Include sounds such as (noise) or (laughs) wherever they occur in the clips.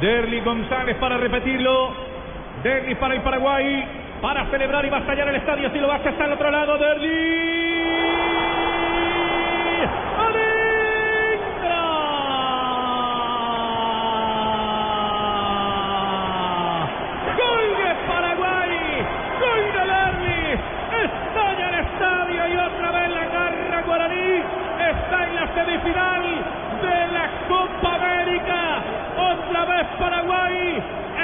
Derly González para repetirlo. Derly para el Paraguay. Para celebrar y va a estallar el estadio. Si lo hace está al otro lado. Derly. ¡Adentro! ¡Gol de Paraguay! ¡Gol de Derly! Estalla el estadio y otra vez la garra guaraní. Está en la semifinal de la Copa. Paraguay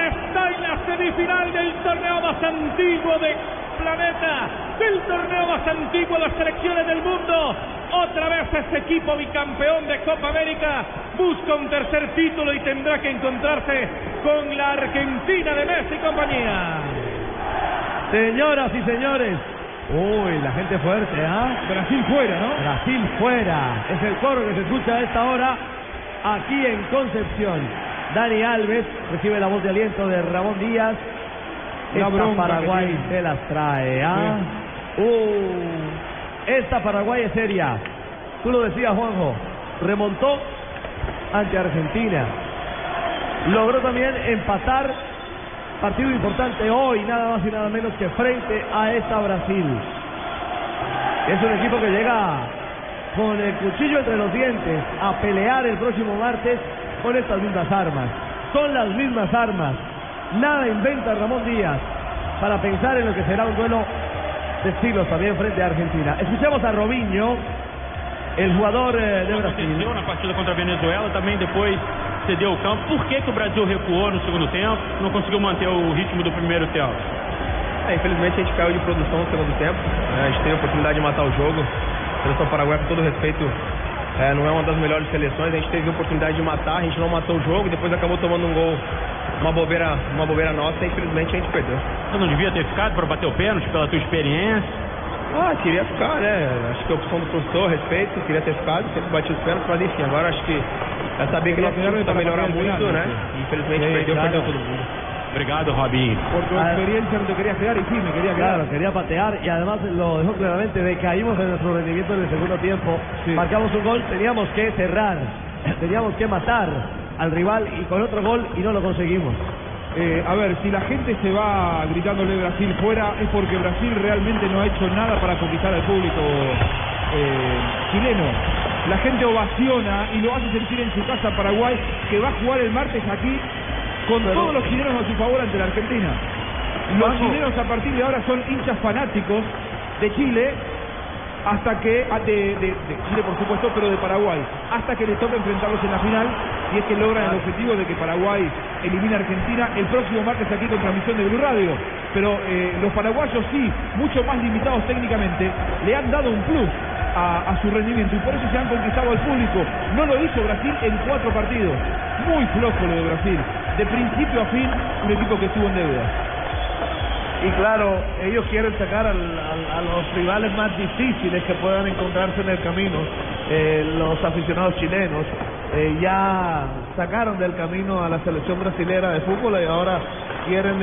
está en la semifinal del torneo más antiguo de planeta, del torneo más antiguo de las selecciones del mundo. Otra vez este equipo bicampeón de Copa América busca un tercer título y tendrá que encontrarse con la Argentina de Messi y compañía. Señoras y señores. Uy, la gente fuerte, ¿ah? Brasil fuera, ¿no? Brasil fuera. Es el coro que se escucha a esta hora aquí en Concepción. Dani Alves recibe la voz de aliento de Ramón Díaz. Esta Paraguay se las trae, ¿ah? Uh, esta Paraguay es seria. Tú lo decías, Juanjo. Remontó ante Argentina. Logró también empatar partido importante hoy, nada más y nada menos que frente a esta Brasil. Es un equipo que llega con el cuchillo entre los dientes a pelear el próximo martes con estas mismas armas. Son las mismas armas. Nada inventa Ramón Díaz para pensar en lo que será un duelo de estilos también frente a Argentina. Escuchemos a Robinho, el jugador eh, de Brasil. aconteceu na partida contra a Venezuela, também depois cedeu o campo. Por que, que o Brasil recuou no segundo tempo? Não conseguiu manter o ritmo do primeiro tempo? É, infelizmente a gente caiu de produção no segundo tempo. né? a gente teve a oportunidade de matar o jogo. A seleção paraguaia, com todo respeito, é, não é uma das melhores seleções. A gente teve a oportunidade de matar, a gente não matou o jogo, depois acabou tomando um gol, uma bobeira, uma bobeira nossa e infelizmente a gente perdeu. Você não devia ter ficado para bater o pênalti pela tua experiência? Ah, queria ficar, né? Acho que a opção do professor, respeito, queria ter ficado, sempre bati os pênaltis, mas enfim, agora acho que é saber que nosso time precisa melhorar muito, né? E infelizmente perdeu, perdeu todo mundo. Obrigado, Robinho. Por tu experiencia no te quería quedar y sí, me quería quedar. Claro, quería patear y además lo dejó claramente, decaímos en nuestro rendimiento en el segundo tiempo, Sí. marcamos un gol, teníamos que cerrar, (clears throat) teníamos que matar al rival y con otro gol y no lo conseguimos. Eh, a ver, si la gente se va gritándole Brasil fuera, es porque Brasil realmente no ha hecho nada para conquistar al público eh, chileno. La gente ovaciona y lo hace sentir en su casa Paraguay, que va a jugar el martes aquí con todos los chilenos a su favor ante la Argentina. Los chilenos a partir de ahora son hinchas fanáticos de Chile hasta que ah, de, de- de Chile por supuesto pero de Paraguay. Hasta que les toca enfrentarlos en la final y es que logran el objetivo de que Paraguay elimine a Argentina el próximo martes aquí con transmisión de Blue Radio. Pero eh, los paraguayos sí mucho más limitados técnicamente le han dado un plus a, a su rendimiento y por eso se han conquistado al público. No lo hizo Brasil en cuatro partidos. Muy flojo lo de Brasil de principio a fin un equipo que estuvo en deuda Y claro, ellos quieren sacar al- a los rivales más difíciles que puedan encontrarse en el camino. Eh, los aficionados chilenos eh, ya sacaron del camino a la selección brasilera de fútbol y ahora quieren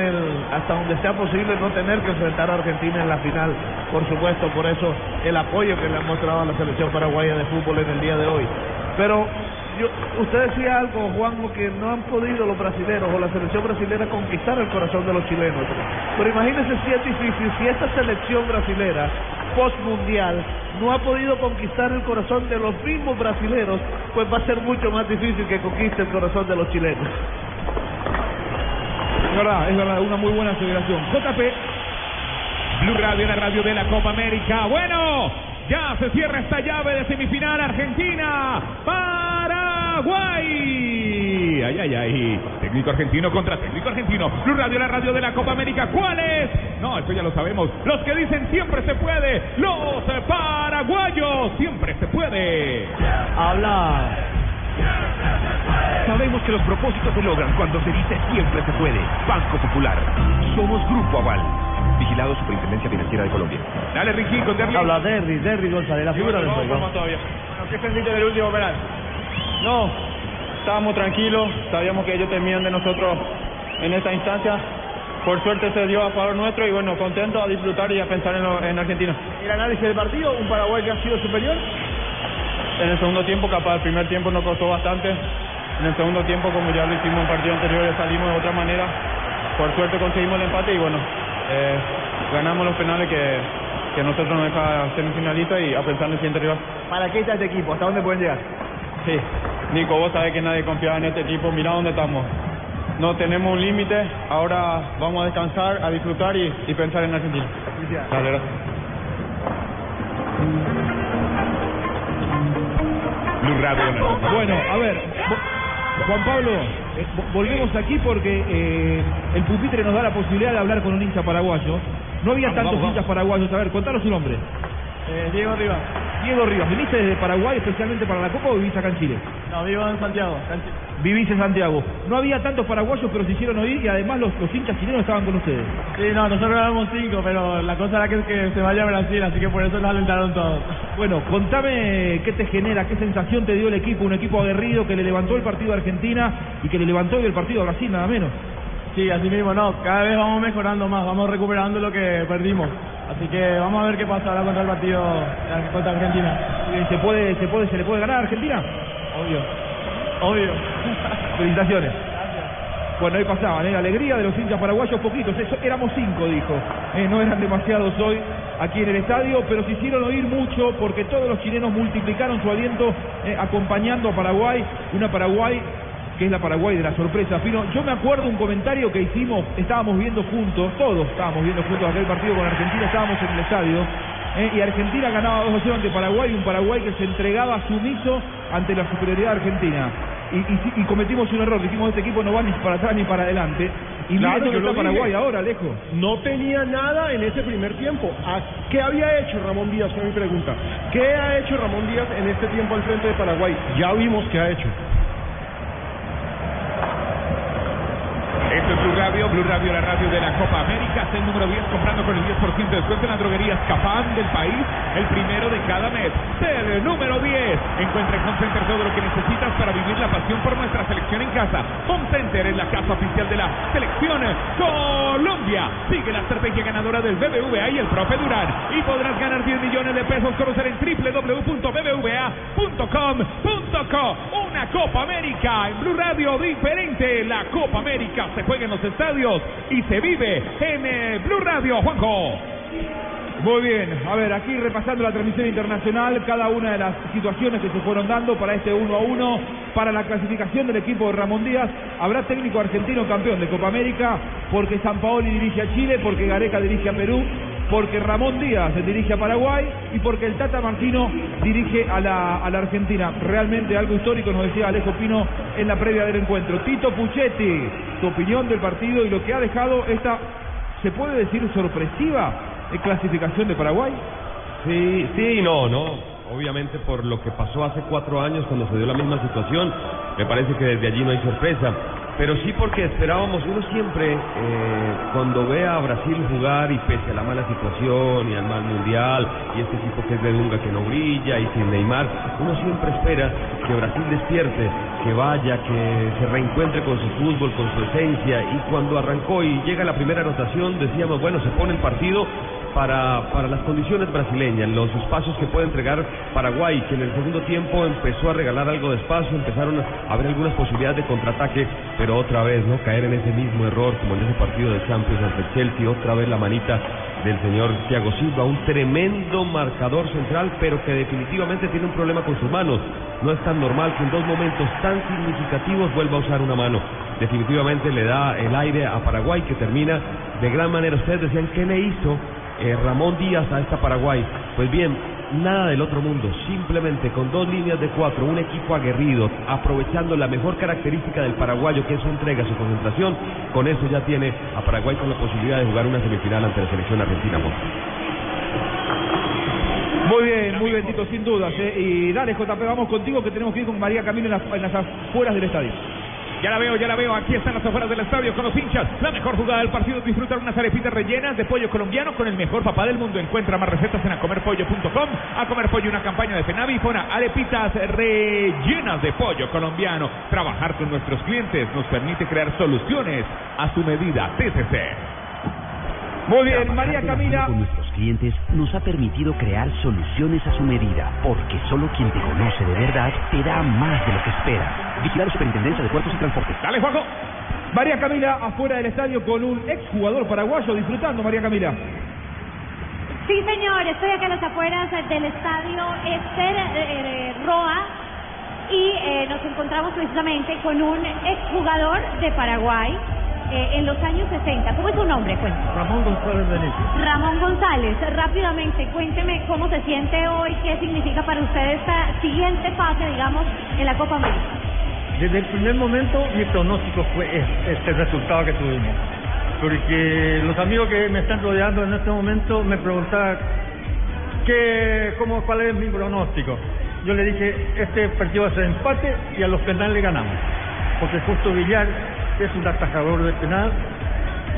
hasta donde sea posible no tener que enfrentar a Argentina en la final. Por supuesto, por eso el apoyo que le han mostrado a la selección paraguaya de fútbol en el día de hoy. Pero yo, usted decía algo, Juanjo, que no han podido los brasileños o la selección brasilera conquistar el corazón de los chilenos. Pero imagínense si es difícil, si esta selección brasilera post-mundial no ha podido conquistar el corazón de los mismos brasileros, pues va a ser mucho más difícil que conquiste el corazón de los chilenos. Es verdad, es verdad, una muy buena aseveración. JP. Blue Radio, la radio de la Copa América. Bueno, ya se cierra esta llave de semifinal Argentina, Paraguay. Ay, ay, ay. Técnico argentino contra técnico argentino. Blue Radio, la radio de la Copa América. ¿Cuáles? No, esto ya lo sabemos. Los que dicen siempre se puede. Los paraguayos. Siempre se puede. Habla Sabemos que los propósitos se logran cuando se dice siempre se puede. Banco Popular. Somos Grupo Aval. Vigilado Superintendencia Financiera de Colombia. Dale, Ricky, con Derry. Habla Derry, Derry González, la figura del juego. todavía. Bueno, ¿qué sentiste del último penal? No, estábamos tranquilos, sabíamos que ellos temían de nosotros en esta instancia. Por suerte se dio a favor nuestro y bueno, contento a disfrutar y a pensar en, lo- en Argentina. ¿El análisis del partido? ¿Un Paraguay que ha sido superior? En el segundo tiempo, capaz el primer tiempo nos costó bastante. En el segundo tiempo, como ya lo hicimos en partido anterior, salimos de otra manera. Por suerte conseguimos el empate y bueno, eh, ganamos los penales que, que a nosotros nos deja semifinalista y a pensar en el siguiente rival. ¿Para qué está este equipo? ¿Hasta dónde pueden llegar? Sí, Nico, vos sabés que nadie confiaba en este equipo. Mirá dónde estamos. No tenemos un límite. Ahora vamos a descansar, a disfrutar y, y pensar en Argentina. Dale, gracias. La Copa. Bueno, a ver, Juan Pablo, eh, vo- volvemos aquí porque eh, el pupitre nos da la posibilidad de hablar con un hincha paraguayo. No había Vamos, tantos vamos, hinchas paraguayos. A ver, contanos su nombre. Eh, Diego Rivas. Diego Rivas, ¿viniste desde Paraguay especialmente para la Copa o vivís acá en Chile? No, vivo en Santiago. Vivís en Santiago. No había tantos paraguayos, pero se hicieron oír y además los, los hinchas chilenos estaban con ustedes. Sí, no, nosotros éramos cinco, pero la cosa era que, que se vaya a Brasil, así que por eso nos alentaron todos. Bueno, contame qué te genera, qué sensación te dio el equipo, un equipo aguerrido que le levantó el partido a Argentina y que le levantó hoy el partido a Brasil, nada menos. Sí, así mismo, no, cada vez vamos mejorando más, vamos recuperando lo que perdimos. Así que vamos a ver qué pasa ahora contra el partido contra Argentina. ¿Se puede, se puede, se le puede ganar a Argentina? Obvio, obvio. (laughs) Felicitaciones. Bueno, ahí pasaban, ¿eh? la alegría de los hinchas paraguayos, poquitos, eso, éramos cinco, dijo. Eh, no eran demasiados hoy aquí en el estadio, pero se hicieron oír mucho porque todos los chilenos multiplicaron su aliento eh, acompañando a Paraguay, una Paraguay que es la Paraguay de la sorpresa. Fino, yo me acuerdo un comentario que hicimos, estábamos viendo juntos, todos estábamos viendo juntos aquel partido con Argentina, estábamos en el estadio, eh, y Argentina ganaba 2 0 ante Paraguay, un Paraguay que se entregaba sumiso ante la superioridad argentina. Y, y sí- y cometimos un error, dijimos este equipo no va ni para atrás ni para adelante. Y Claro, yo lo está Paraguay dije. ahora, lejos. No tenía nada en ese primer tiempo. ¿A ¿Qué había hecho Ramón Díaz? Fue mi pregunta. ¿Qué ha hecho Ramón Díaz en este tiempo al frente de Paraguay? Ya vimos qué ha hecho. Esto es Blue Radio, Blue Radio, la radio de la Copa América. Es el número 10 comprando con el 10% de descuento en las droguerías Capán del país. El primero de cada mes. El número 10. Encuentra en Home Center todo lo que necesitas para vivir la pasión por nuestra selección en casa. Home Center es la casa oficial de la selección Colombia. Sigue la estrategia ganadora del BBVA y el profe Durán. Y podrás ganar 10 millones de pesos. Conocer en www.bbva.com.co. Una Copa América en Blue Radio diferente. La Copa América se juega en los estadios y se vive en eh, Blue Radio, Juanjo. Muy bien, a ver, aquí repasando la transmisión internacional, cada una de las situaciones que se fueron dando para este 1 a 1, para la clasificación del equipo de Ramón Díaz. Habrá técnico argentino campeón de Copa América, porque San Paoli dirige a Chile, porque Gareca dirige a Perú, porque Ramón Díaz se dirige a Paraguay y porque el Tata Martino dirige a la, a la Argentina. Realmente algo histórico, nos decía Alejo Pino en la previa del encuentro. Tito Puchetti, tu opinión del partido y lo que ha dejado esta, ¿se puede decir sorpresiva? ¿En clasificación de Paraguay? Sí, sí no, no. Obviamente por lo que pasó hace cuatro años cuando se dio la misma situación, me parece que desde allí no hay sorpresa. Pero sí porque esperábamos, uno siempre, eh, cuando ve a Brasil jugar y pese a la mala situación y al mal mundial, y este equipo que es de Dunga que no brilla y sin Neymar, uno siempre espera que Brasil despierte, que vaya, que se reencuentre con su fútbol, con su esencia. Y cuando arrancó y llega la primera anotación, decíamos, bueno, se pone el partido para, para las condiciones brasileñas, los espacios que puede entregar Paraguay, que en el segundo tiempo empezó a regalar algo de espacio, empezaron a haber algunas posibilidades de contraataque, pero otra vez, ¿no? Caer en ese mismo error, como en ese partido de Champions ante el Chelsea, otra vez la manita del señor Thiago Silva, un tremendo marcador central, pero que definitivamente tiene un problema con sus manos. No es tan normal que en dos momentos tan significativos vuelva a usar una mano. Definitivamente le da el aire a Paraguay, que termina de gran manera. Ustedes decían, ¿qué le hizo eh, Ramón Díaz a esta Paraguay? Pues bien, nada del otro mundo, simplemente con dos líneas de cuatro, un equipo aguerrido, aprovechando la mejor característica del paraguayo, que es su entrega, su concentración, con eso ya tiene a Paraguay con la posibilidad de jugar una semifinal ante la selección argentina. Muy bien, muy bien, Tito, sin dudas. ¿eh? Y dale, JP, vamos contigo que tenemos que ir con María Camilo en las, en las afueras del estadio. Ya la veo, ya la veo. Aquí están las afueras del estadio con los hinchas. La mejor jugada del partido. Disfrutar unas arepitas rellenas de pollo colombiano con el mejor papá del mundo. Encuentra más recetas en acomerpollo.com. A comer pollo, una campaña de Fenavi. Fona arepitas rellenas de pollo colombiano. Trabajar con nuestros clientes nos permite crear soluciones a su medida. TCC. Muy bien, María Camila. Clientes nos ha permitido crear soluciones a su medida, porque solo quien te conoce de verdad te da más de lo que esperas. Vigilar Superintendencia de Puertos y Transportes. Dale, Juanjo. María Camila afuera del estadio con un exjugador paraguayo disfrutando, María Camila. Sí, señor, estoy acá a las afueras del estadio Esther eh, eh, Roa y eh, nos encontramos precisamente con un exjugador de Paraguay eh, en los años 60. ¿Cómo es su nombre? Cuéntame. Ramón González Benítez. Ramón González, rápidamente, cuénteme cómo se siente hoy, qué significa para usted esta siguiente fase, digamos, en la Copa América. Desde el primer momento mi pronóstico fue es- este resultado que tuvimos. Porque los amigos que me están rodeando en este momento me preguntaban qué, cómo, cuál es mi pronóstico. Yo le dije, este partido va a ser empate y a los penales ganamos. Porque Justo Villar es un atajador de penal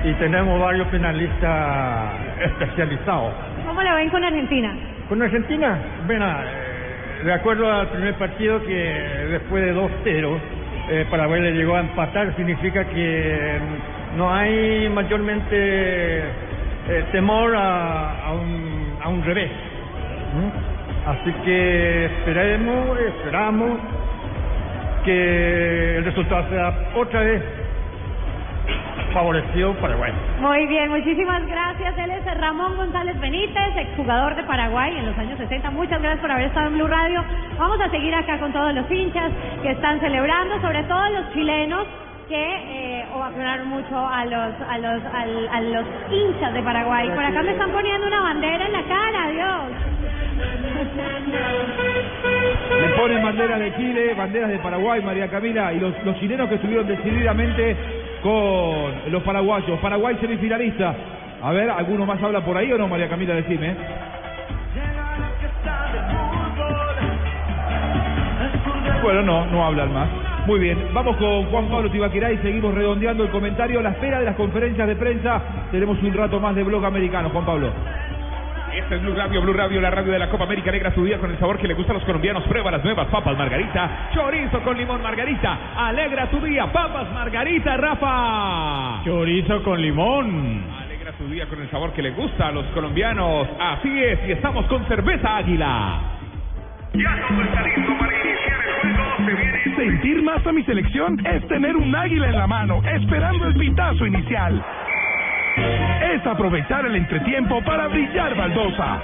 y tenemos varios penalistas especializados. ¿Cómo le ven con Argentina? Con Argentina, bueno, eh, de acuerdo al primer partido que después de 2-0 eh, Paraguay le llegó a empatar, significa que mm, no hay mayormente eh, temor a, a un, a un revés. Así que esperemos, esperamos que el resultado sea otra vez favorecido Paraguay. Muy bien, muchísimas gracias. Él es Ramón González Benítez, exjugador de Paraguay en los años 60. Muchas gracias por haber estado en Blue Radio. Vamos a seguir acá con todos los hinchas que están celebrando, sobre todo los chilenos que eh, ovacionaron mucho a los a los a los hinchas de Paraguay. Por acá me están poniendo una bandera en la cara, Dios. Le ponen banderas de Chile, banderas de Paraguay, María Camila, y los, los chilenos que estuvieron decididamente con los paraguayos. Paraguay semifinalista. A ver, ¿alguno más habla por ahí o no, María Camila? Decime. Bueno, no, no hablan más. Muy bien, vamos con Juan Pablo Tibaquirá y seguimos redondeando el comentario. A la espera de las conferencias de prensa, tenemos un rato más de blog americano. Juan Pablo. Este es Blue Radio, Blue Radio, la radio de la Copa América Negra, su día con el sabor que le gusta a los colombianos. Prueba las nuevas papas Margarita, chorizo con limón Margarita. Alegra tu día, papas Margarita, Rafa. Chorizo con limón. Alegra tu día con el sabor que le gusta a los colombianos. Así es, y estamos con cerveza Águila. Sentir más a mi selección es tener un águila en la mano, esperando el pitazo inicial. Es aprovechar el entretiempo para brillar baldosa.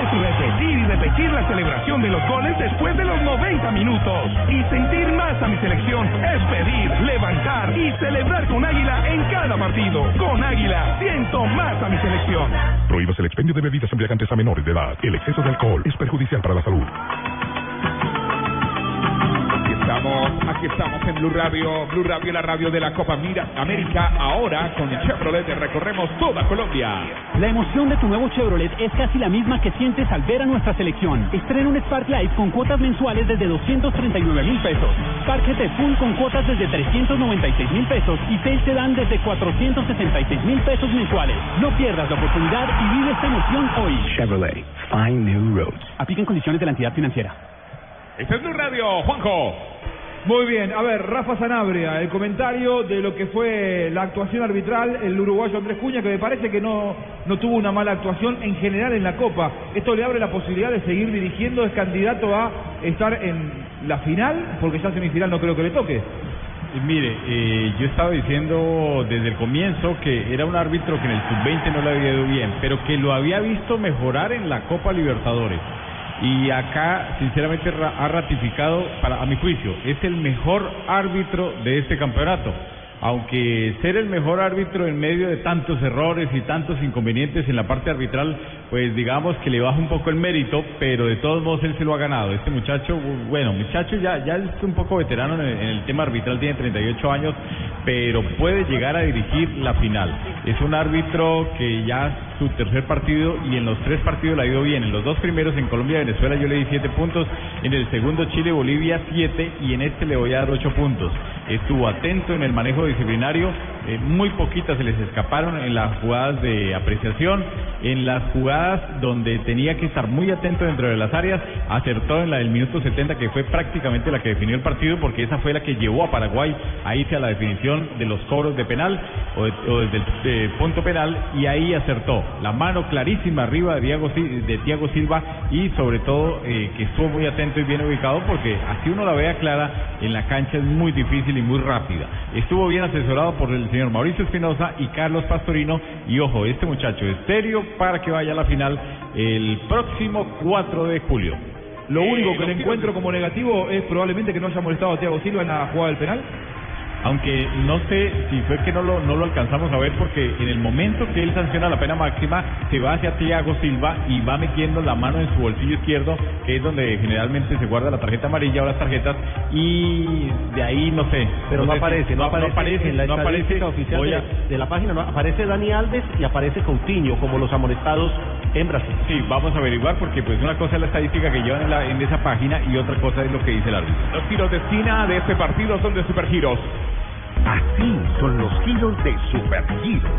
Es repetir y repetir la celebración de los goles después de los 90 minutos. Y sentir más a mi selección es pedir, levantar y celebrar con águila en cada partido. Con águila, siento más a mi selección. Prohíbas el expendio de bebidas embriagantes a menores de edad. El exceso de alcohol es perjudicial para la salud. Aquí estamos, aquí estamos en Blue Radio, Blue Radio, la radio de la Copa Mira América. Ahora con Chevrolet recorremos toda Colombia. La emoción de tu nuevo Chevrolet es casi la misma que sientes al ver a nuestra selección. Estrena un Spark Life con cuotas mensuales desde 239 mil pesos. Spark GT Full con cuotas desde 396 mil pesos y Sail Sedan desde 466 mil pesos mensuales. No pierdas la oportunidad y vive esta emoción hoy. Chevrolet, find new roads. Apliquen condiciones de la entidad financiera. Este es Blue Radio, Juanjo. Muy bien, a ver, Rafa Sanabria, el comentario de lo que fue la actuación arbitral, el uruguayo Andrés Cuña, que me parece que no, no tuvo una mala actuación en general en la Copa. Esto le abre la posibilidad de seguir dirigiendo, es candidato a estar en la final, porque ya semifinal no creo que le toque. Mire, eh, yo estaba diciendo desde el comienzo que era un árbitro que en el sub-20 no le había ido bien, pero que lo había visto mejorar en la Copa Libertadores. Y acá, sinceramente, ra- ha ratificado, para, a mi juicio, es el mejor árbitro de este campeonato. Aunque ser el mejor árbitro en medio de tantos errores y tantos inconvenientes en la parte arbitral, pues digamos que le baja un poco el mérito, pero de todos modos él se lo ha ganado. Este muchacho, bueno, muchacho ya, ya es un poco veterano en el, en el tema arbitral, tiene 38 años, pero puede llegar a dirigir la final. Es un árbitro que ya su tercer partido y en los tres partidos le ha ido bien. En los dos primeros en Colombia y Venezuela yo le di siete puntos, en el segundo Chile Bolivia siete y en este le voy a dar ocho puntos. Estuvo atento en el manejo disciplinario, eh, muy poquitas se les escaparon en las jugadas de apreciación, en las jugadas donde tenía que estar muy atento dentro de las áreas, acertó en la del minuto 70 que fue prácticamente la que definió el partido porque esa fue la que llevó a Paraguay a irse a la definición de los cobros de penal o, de- o desde el eh, punto penal y ahí acertó. La mano clarísima arriba de Diego, de Thiago Silva y sobre todo eh, que estuvo muy atento y bien ubicado porque así uno la vea clara en la cancha es muy difícil y muy rápida. Estuvo bien asesorado por el señor Mauricio Espinosa y Carlos Pastorino y ojo, este muchacho es serio para que vaya a la final el próximo 4 de julio. Lo único que le encuentro como negativo es probablemente que no haya molestado a Thiago Silva en la jugada del penal. Aunque no sé si fue que no lo, no lo alcanzamos a ver porque en el momento que él sanciona la pena máxima se va hacia Thiago Silva y va metiendo la mano en su bolsillo izquierdo que es donde generalmente se guarda la tarjeta amarilla o las tarjetas y de ahí no sé. Pero no, sé si- aparece, no, aparece, en la no aparece. estadística oficial de, de la página. No, aparece Dani Alves y aparece Coutinho como los amonestados en Brasil. Sí, vamos a averiguar porque pues una cosa es la estadística que llevan en, la- en esa página y otra cosa es lo que dice el árbitro. Los tiros de esquina de este partido son de supergiros. Así son los giros de Supergiros.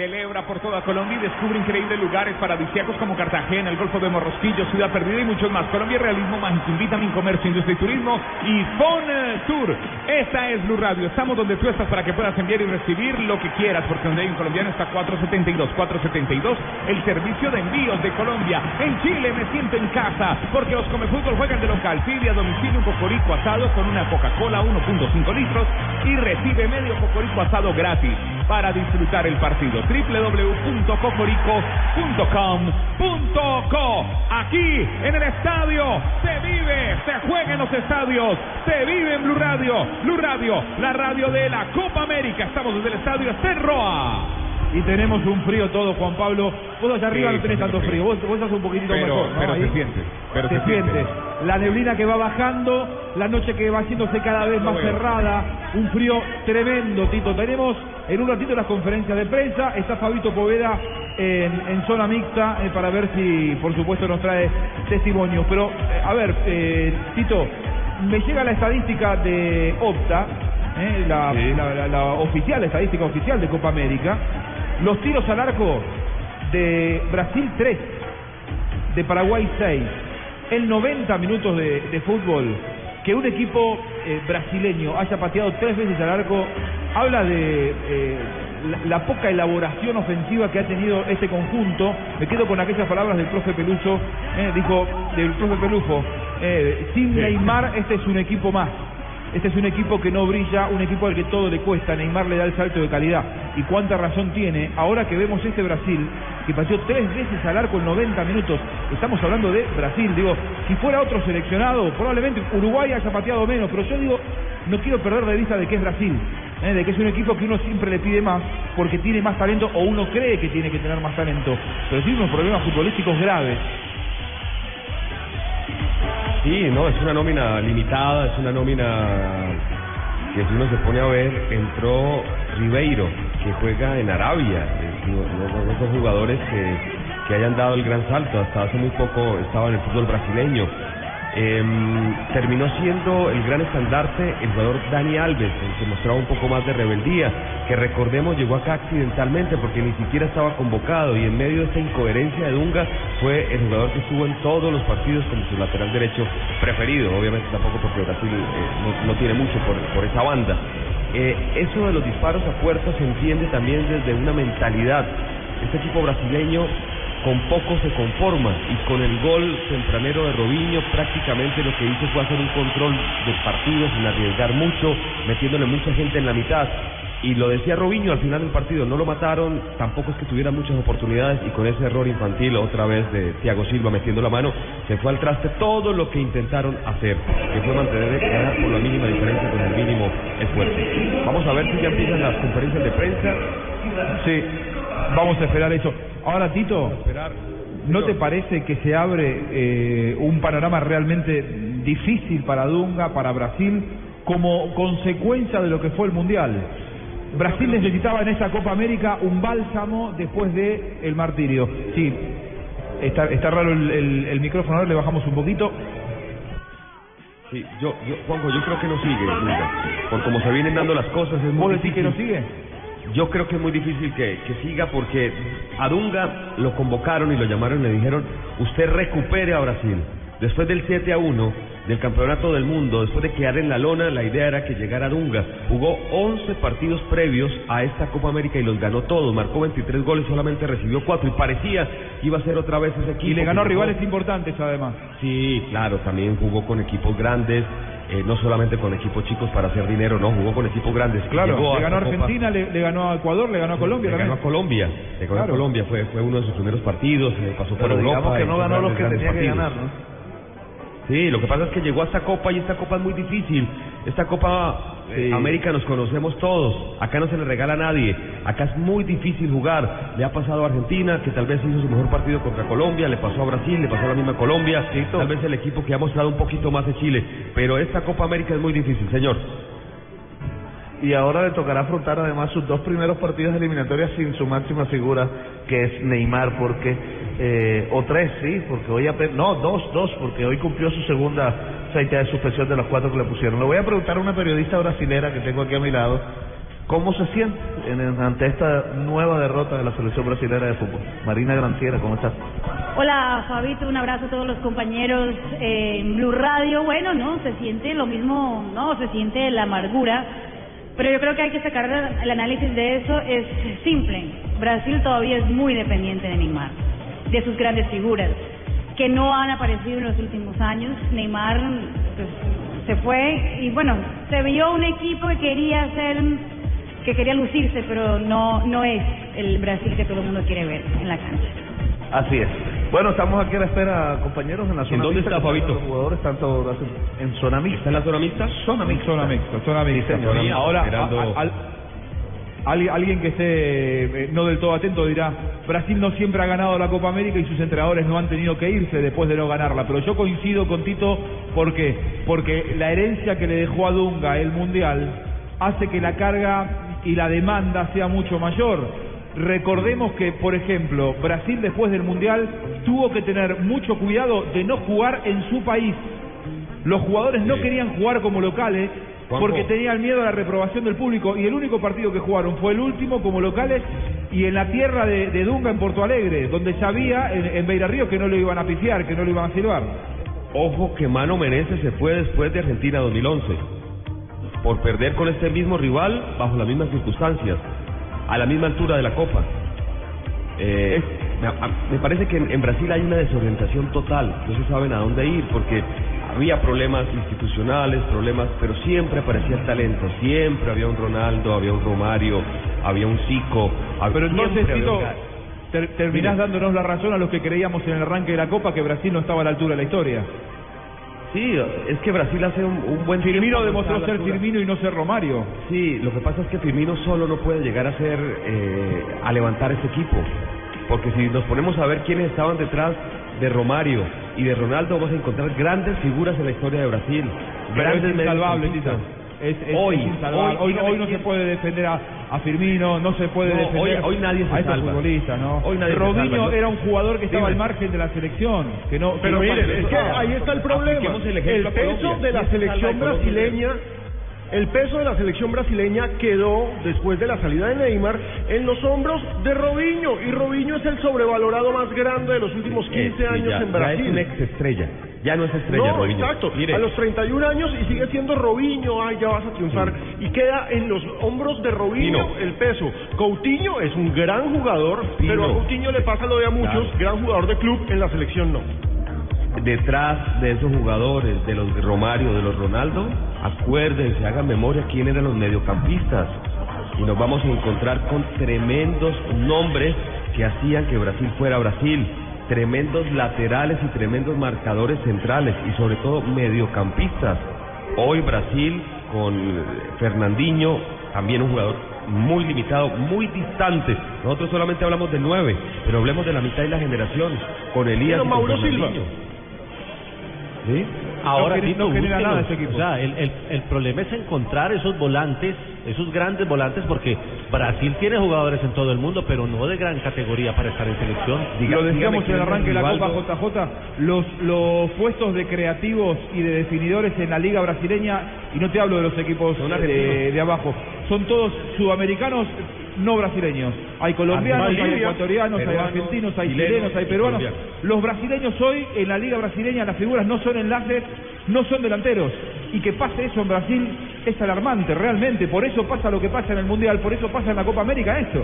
Celebra por toda Colombia y descubre increíbles lugares paradisíacos como Cartagena, el Golfo de Morrosquillo, Ciudad Perdida y muchos más. Colombia Realismo Mágico, Invitamin Comercio, Industria y Turismo y Fon Tour. Esta es Blue Radio. Estamos donde tú estás para que puedas enviar y recibir lo que quieras, porque donde hay un colombiano está 472. 472, el servicio de envíos de Colombia. En Chile me siento en casa, porque los Comefútbol juegan de local. Pide a domicilio un cocorico asado con una Coca-Cola 1.5 litros y recibe medio cocorico asado gratis para disfrutar el partido. www.cocorico.com.co Aquí en el estadio se vive, se juega en los estadios, se vive en Blue Radio. Blue Radio, la radio de la Copa América. Estamos desde el estadio Cerroa. Y tenemos un frío todo, Juan Pablo. Vos allá arriba Sí, no tenés tanto frío. Vos, vos estás un poquitito Pero- mejor. ¿no? pero se siente, pero se, se siente. siente. La neblina que va bajando, la noche que va haciéndose cada vez más cerrada. Un frío tremendo, Tito. Tenemos en un ratito las conferencias de prensa. Está Fabito Poveda en, en zona mixta eh, para ver si, por supuesto, nos trae testimonios. Pero, eh, a ver, eh, Tito, me llega la estadística de Opta, eh, la, la- la- la oficial, la estadística oficial de Copa América. Los tiros al arco de Brasil 3, de Paraguay 6. En 90 minutos de, de fútbol, que un equipo eh, brasileño haya pateado tres veces al arco, habla de eh, la, la poca elaboración ofensiva que ha tenido este conjunto. Me quedo con aquellas palabras del profe Peluso, eh, dijo del profe Pelufo, eh, sin Neymar este es un equipo más. Este es un equipo que no brilla, un equipo al que todo le cuesta. Neymar le da el salto de calidad. Y cuánta razón tiene ahora que vemos este Brasil que pateó tres veces al arco en 90 minutos. Estamos hablando de Brasil. Digo, si fuera otro seleccionado, probablemente Uruguay haya pateado menos. Pero yo digo, no quiero perder de vista de que es Brasil. ¿eh? De que es un equipo que uno siempre le pide más porque tiene más talento o uno cree que tiene que tener más talento. Pero tiene unos problemas futbolísticos graves. Sí, no, es una nómina limitada, es una nómina que si uno se pone a ver, entró Ribeiro, que juega en Arabia. Eh, No, no- no son jugadores que, que hayan dado el gran salto, hasta hace muy poco estaba en el fútbol brasileño. Em, terminó siendo el gran estandarte el jugador Dani Alves, el que mostraba un poco más de rebeldía, que recordemos llegó acá accidentalmente porque ni siquiera estaba convocado y en medio de esta incoherencia de Dunga fue el jugador que estuvo en todos los partidos como su lateral derecho preferido, obviamente tampoco porque Brasil eh, no, no tiene mucho por, por esa banda. Eh, eso de los disparos a puerta se entiende también desde una mentalidad. Este equipo brasileño con poco se conforma y con el gol tempranero de Robinho prácticamente lo que hizo fue hacer un control del partido sin arriesgar mucho, metiéndole mucha gente en la mitad. Y lo decía Robinho al final del partido, no lo mataron, tampoco es que tuviera muchas oportunidades y con ese error infantil otra vez de Thiago Silva metiendo la mano, se fue al traste todo lo que intentaron hacer, que fue mantener ganar por la mínima diferencia con el mínimo esfuerzo. Vamos a ver si ya empiezan las conferencias de prensa. Sí, vamos a esperar eso. Ahora, Tito, ¿no te parece que se abre eh, un panorama realmente difícil para Dunga, para Brasil, como consecuencia de lo que fue el Mundial. Brasil necesitaba en esta Copa América un bálsamo después de el martirio. Sí, está, está raro el, el- el micrófono, ahora le bajamos un poquito. Sí, yo, yo, Juanjo, yo creo que no sigue, Dunga. Por como se vienen dando las cosas, es muy ¿Vos decís que difícil. no sigue? Yo creo que es muy difícil que, que siga porque a Dunga lo convocaron y lo llamaron y le dijeron, usted recupere a Brasil. Después del 7 a 1 del campeonato del mundo, después de quedar en la lona, la idea era que llegara Dunga. Jugó 11 partidos previos a esta Copa América y los ganó todos. Marcó 23 goles, solamente recibió 4 y parecía que iba a ser otra vez ese equipo. Y le ganó a rivales importantes además. Sí, claro, también jugó con equipos grandes, eh, no solamente con equipos chicos para hacer dinero, no, jugó con equipos grandes. Claro, Llegó le ganó a Argentina, le, le ganó a Ecuador, le ganó a Colombia le ganó a también. Colombia, le ganó a. Colombia, fue, fue uno de sus primeros partidos, eh, pasó por Pero Europa. digamos que no ganó los que tenía que ganar, ¿no? Sí, lo que pasa es que llegó a esta copa y esta copa es muy difícil. Esta copa eh, Sí. América nos conocemos todos. Acá no se le regala a nadie. Acá es muy difícil jugar. Le ha pasado a Argentina, que tal vez hizo su mejor partido contra Colombia, le pasó a Brasil, le pasó a la misma Colombia. Tal vez el equipo que ha mostrado un poquito más de Chile. Pero esta Copa América es muy difícil, señor. Y ahora le tocará afrontar además sus dos primeros partidos de eliminatoria sin su máxima figura, que es Neymar, porque, eh, o tres, sí, porque hoy no, dos, dos, porque hoy cumplió su segunda fecha de suspensión de los cuatro que le pusieron. Le voy a preguntar a una periodista brasilera que tengo aquí a mi lado, ¿cómo se siente en- ante esta nueva derrota de la selección brasilera de fútbol? Marina Granciera, ¿cómo estás? Hola Fabito, un abrazo a todos los compañeros eh, en Blue Radio. Bueno, no, se siente lo mismo, no, se siente la amargura, pero yo creo que hay que sacar el análisis de eso. Es simple. Brasil todavía es muy dependiente de Neymar, de sus grandes figuras, que no han aparecido en los últimos años. Neymar pues, se fue y bueno, se vio un equipo que quería ser que quería lucirse, pero no no es el Brasil que todo el mundo quiere ver en la cancha. Así es. Bueno, estamos aquí a la espera, compañeros, en la zona dónde mixta, está, Fabito? Los jugadores tanto en zona mixta. ¿Está en la zona mixta? Zona mixta. Zona mixta, zona mixta. Sí, señor. Ahora, Esperando- a- al- al- alguien que esté eh, no del todo atento dirá, Brasil no siempre ha ganado la Copa América y sus entrenadores no han tenido que irse después de no ganarla. Pero yo coincido con Tito, ¿por qué? Porque la herencia que le dejó a Dunga el Mundial hace que la carga y la demanda sea mucho mayor. Recordemos que, por ejemplo, Brasil después del Mundial tuvo que tener mucho cuidado de no jugar en su país. Los jugadores no querían jugar como locales Juanjo. porque tenían miedo a la reprobación del público y el único partido que jugaron fue el último como locales y en la tierra de, de Dunga en Porto Alegre, donde sabía en, en Beira Río que no lo iban a pifiar, que no lo iban a silbar. Ojo que Mano Menezes se fue después de Argentina 2011 por perder con este mismo rival bajo las mismas circunstancias, a la misma altura de la Copa. Eh, me parece que en, en Brasil hay una desorientación total, no se saben a dónde ir porque había problemas institucionales, problemas, pero siempre aparecía el talento, siempre había un Ronaldo, había un Romario, había un Zico, hab- Pero entonces, había Tito, un- ter- terminás dándonos la razón a los que creíamos en el arranque de la Copa que Brasil no estaba a la altura de la historia. Sí, es que Brasil hace un, un buen Firmino demostró ser. Firmino y no ser Romario. Sí, lo que pasa es que Firmino solo no puede llegar a ser eh, a levantar ese equipo, porque si nos ponemos a ver quiénes estaban detrás de Romario y de Ronaldo, vamos a encontrar grandes figuras en la historia de Brasil. Pero grandes es insalvable, mediocampistas. Tito. Es, es- hoy, es. Hoy, hoy no se puede defender a, a Firmino, no se puede No, defender hoy- hoy nadie se a salva. futbolistas, ¿no? Hoy nadie se Robinho era un jugador que estaba Dime. al margen de la selección, que no. Pero no miren, es que participaba. ahí está el problema. El peso de la ¿Quién se salva selección brasileña, el peso de la selección brasileña quedó después de la salida de Neymar en los hombros de Robinho y Robinho es el sobrevalorado más grande de los últimos 15 Eh, años ya- en Ya es Brasil. una ex estrella, ya no es estrella no, Robinho. exacto. Mire, A los 31 años y sigue siendo Robinho, ay, ya vas a triunfar. Y queda en los hombros de Robinho Pino. el peso. Coutinho es un gran jugador, Pino. pero a Coutinho le pasa lo de a muchos, Claro. gran jugador de club, en la selección no. Detrás de esos jugadores, de los Romario, de los Ronaldo, acuérdense, hagan memoria quién eran los mediocampistas. Y nos vamos a encontrar con tremendos nombres que hacían que Brasil fuera Brasil. Tremendos laterales y tremendos marcadores centrales y sobre todo mediocampistas. Hoy Brasil con Fernandinho, también un jugador muy limitado, muy distante. Nosotros solamente hablamos de nueve, pero hablemos de la mitad de la generación, con Elías Pero y con Mauro Silva. ¿Sí? Ahora no, sí, no nada equipo. O sea, el, el, el problema es encontrar esos volantes, esos grandes volantes, porque Brasil tiene jugadores en todo el mundo, pero no de gran categoría para estar en selección. Lo decíamos en el arranque de la. Copa JJ, los, los puestos de creativos y de definidores en la liga brasileña, y no te hablo de los equipos de, de abajo, son todos sudamericanos no brasileños. Hay colombianos, hay ecuatorianos, hay argentinos, hay chilenos chilenos, hay peruanos. Los brasileños hoy en la liga brasileña las figuras no son enlaces, no son delanteros. Y que pase eso en Brasil es alarmante, realmente. Por eso pasa lo que pasa en el Mundial, por eso pasa en la Copa América esto.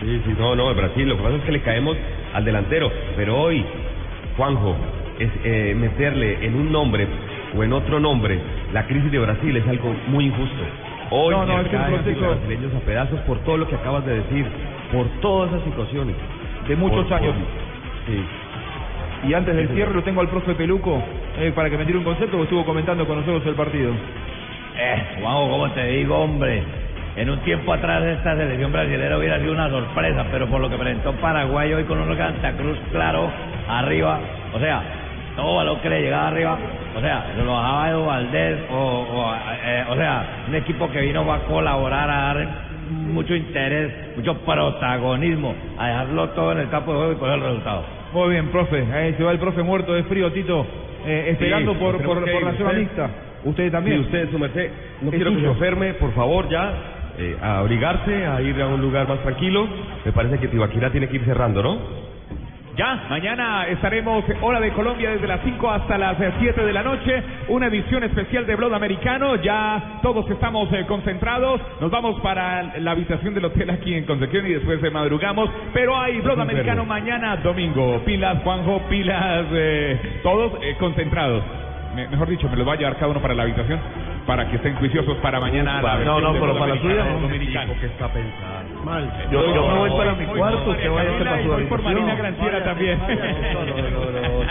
Sí, sí, no, no, Brasil, lo que pasa es que le caemos al delantero, pero hoy, Juanjo, es eh, meterle en un nombre o en otro nombre la crisis de Brasil es algo muy injusto. Hoy No, no, se es un caen los proceso- brasileños a pedazos por todo lo que acabas de decir, por todas esas situaciones. De muchos Por- años. por- sí. Y antes del cierre lo tengo al profe Peluco eh, para que me tire un concepto que estuvo comentando con nosotros el partido. Eh, Juanjo, ¿cómo te digo, hombre? En un tiempo atrás esta selección brasileña hubiera sido una sorpresa, pero por lo que presentó Paraguay hoy con un Santa Cruz claro arriba, o sea, todo balón que le llegaba arriba, o sea, se lo bajaba Edu Valdés, o, o, eh, o sea, un equipo que vino a colaborar, a dar mucho interés, mucho protagonismo, a dejarlo todo en el campo de juego y coger el resultado. Muy bien, profe. Ahí se va el profe muerto de frío, Tito, eh, esperando Sí, por, por, por la zona Usted- mixta. Usted también. Usted, su merced. No Es quiero que se suyo. enferme, por favor, ya. eh, a abrigarse, a ir a un lugar más tranquilo. Me parece que Tibaquira tiene que ir cerrando, ¿no? Ya, mañana estaremos hora de Colombia desde las 5 hasta las eh, 7 de la noche. Una edición especial de Blog Americano. Ya todos estamos eh, concentrados. Nos vamos para la habitación del hotel aquí en Concepción y después eh, madrugamos. Pero hay Blog Americano mañana domingo. Pilas, Juanjo, pilas, eh, todos eh, concentrados. Me- mejor dicho, me los va a llevar cada uno para la habitación para que estén juiciosos para mañana. la No, no, pero para la suya no. ¿Qué está pensando? Mal. Yo, yo me voy para mi cuarto, usted vaya para su Voy por. Marina Granciera también.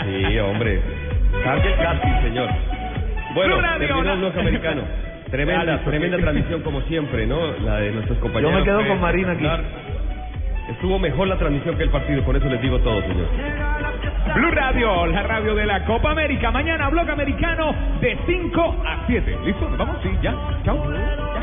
Sí, hombre. Cargue casi, señor. Bueno, terminó la- el bloque americano. Tremenda, tremenda transmisión como siempre, ¿no? La de nuestros compañeros. Yo me quedo con Marina aquí. Estuvo mejor la transmisión que el partido, con eso les digo todo, señor. Blue Radio, la radio de la Copa América. Mañana, blog americano de 5 a 7. ¿Listo? ¿Nos vamos? Sí, ya. Chao. Ya.